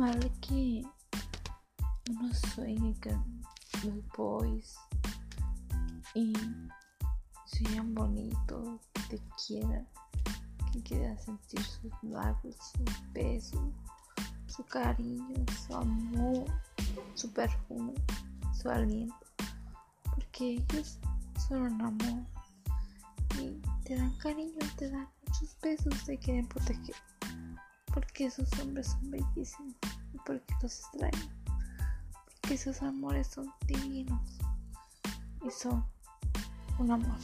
normal que uno sueñe con los boys y sean bonitos, te quieran, que quieras sentir sus labios, sus besos, su cariño, su amor, su perfume, su aliento, porque ellos son amor y te dan cariño, te dan muchos besos, te quieren proteger, porque esos hombres son bellísimos y porque los extraño, porque esos amores son divinos y son un amor.